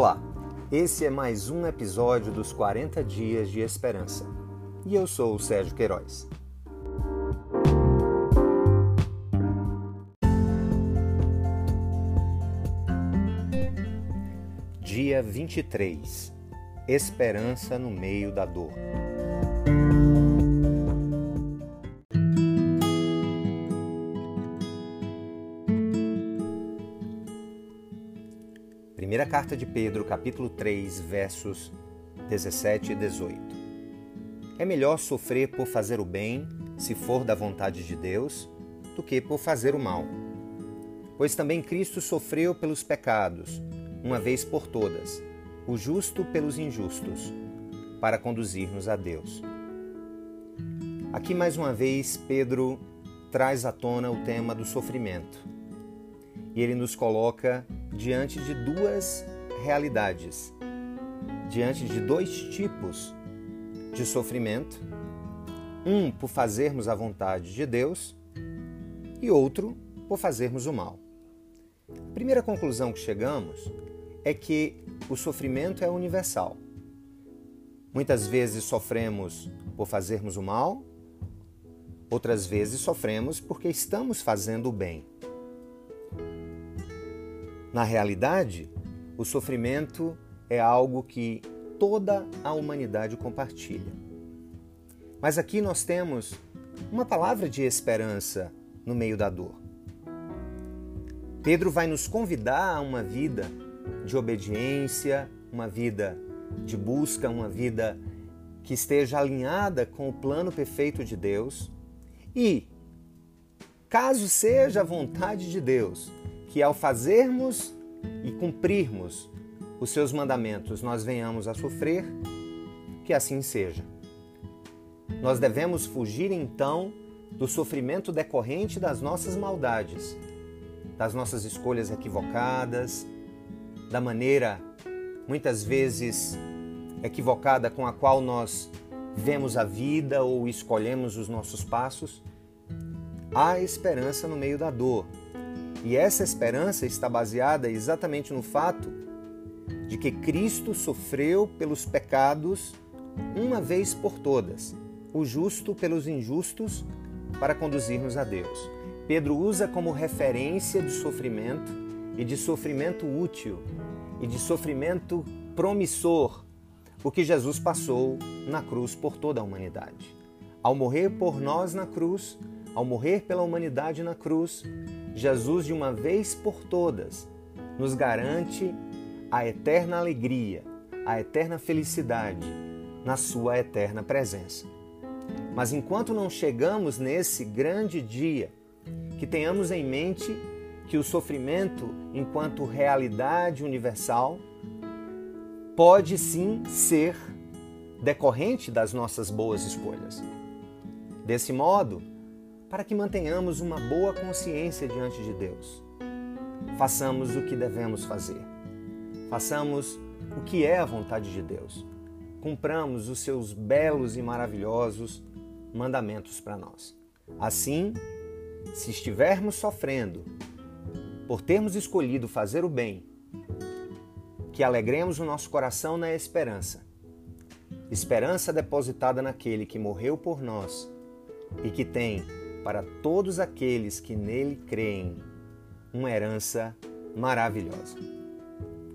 Olá, esse é mais um episódio dos 40 Dias de Esperança e eu sou o Sérgio Queiroz. Dia 23 Esperança no meio da dor. Primeira carta de Pedro, capítulo 3, versos 17 e 18. É melhor sofrer por fazer o bem, se for da vontade de Deus, do que por fazer o mal. Pois também Cristo sofreu pelos pecados, uma vez por todas, o justo pelos injustos, para conduzir-nos a Deus. Aqui mais uma vez Pedro traz à tona o tema do sofrimento. E ele nos coloca diante de duas realidades, diante de dois tipos de sofrimento, um por fazermos a vontade de Deus e outro por fazermos o mal. A primeira conclusão que chegamos é que o sofrimento é universal. Muitas vezes sofremos por fazermos o mal, outras vezes sofremos porque estamos fazendo o bem. Na realidade, o sofrimento é algo que toda a humanidade compartilha. Mas aqui nós temos uma palavra de esperança no meio da dor. Pedro vai nos convidar a uma vida de obediência, uma vida de busca, uma vida que esteja alinhada com o plano perfeito de Deus. E, caso seja a vontade de Deus, que ao fazermos e cumprirmos os seus mandamentos nós venhamos a sofrer, que assim seja. Nós devemos fugir então do sofrimento decorrente das nossas maldades, das nossas escolhas equivocadas, da maneira muitas vezes equivocada com a qual nós vemos a vida ou escolhemos os nossos passos. Há esperança no meio da dor, e essa esperança está baseada exatamente no fato de que Cristo sofreu pelos pecados uma vez por todas, o justo pelos injustos, para conduzir-nos a Deus. Pedro usa como referência de sofrimento e de sofrimento útil e de sofrimento promissor o que Jesus passou na cruz por toda a humanidade. Ao morrer por nós na cruz, ao morrer pela humanidade na cruz, Jesus, de uma vez por todas, nos garante a eterna alegria, a eterna felicidade na Sua eterna presença. Mas enquanto não chegamos nesse grande dia, que tenhamos em mente que o sofrimento, enquanto realidade universal, pode sim ser decorrente das nossas boas escolhas. Desse modo, para que mantenhamos uma boa consciência diante de Deus. Façamos o que devemos fazer. Façamos o que é a vontade de Deus. Cumpramos os seus belos e maravilhosos mandamentos para nós. Assim, se estivermos sofrendo por termos escolhido fazer o bem, que alegremos o nosso coração na esperança. Esperança depositada naquele que morreu por nós e que tem para todos aqueles que nele creem uma herança maravilhosa.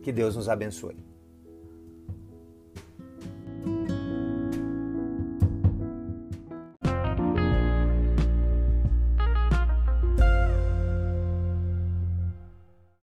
Que Deus nos abençoe.